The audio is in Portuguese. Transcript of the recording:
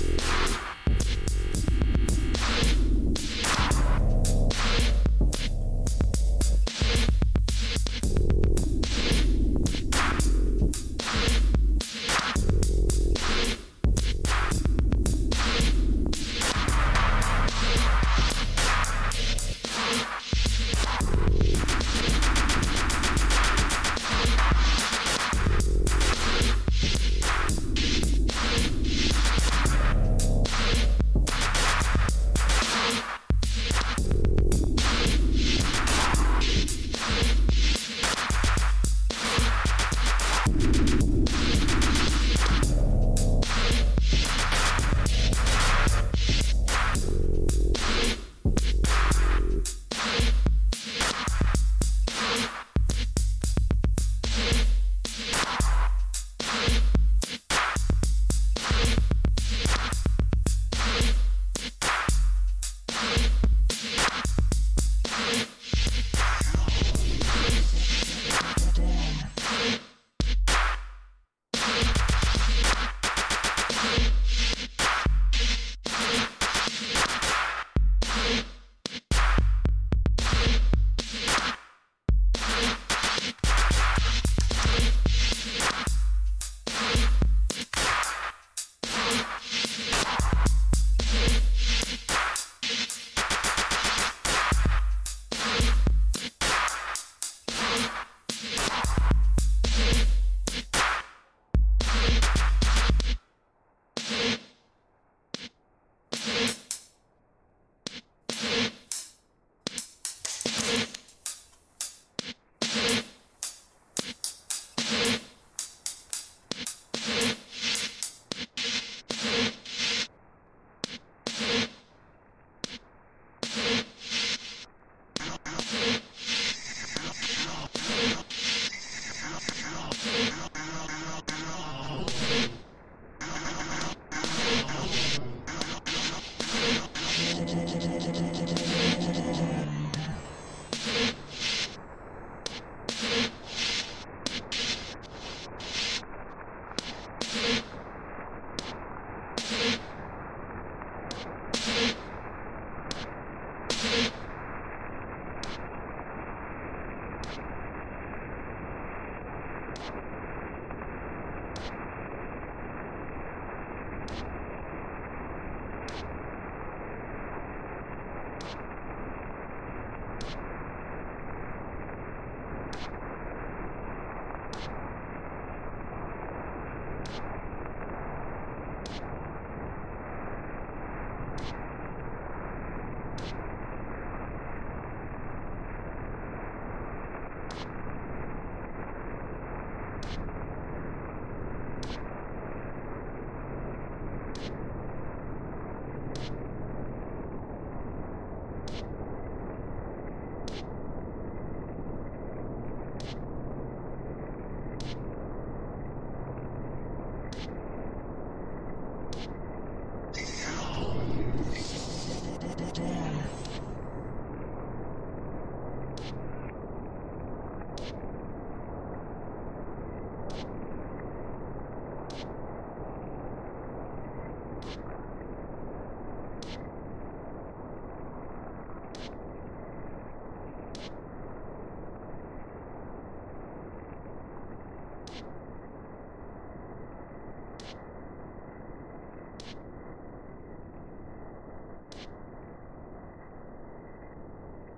Peace.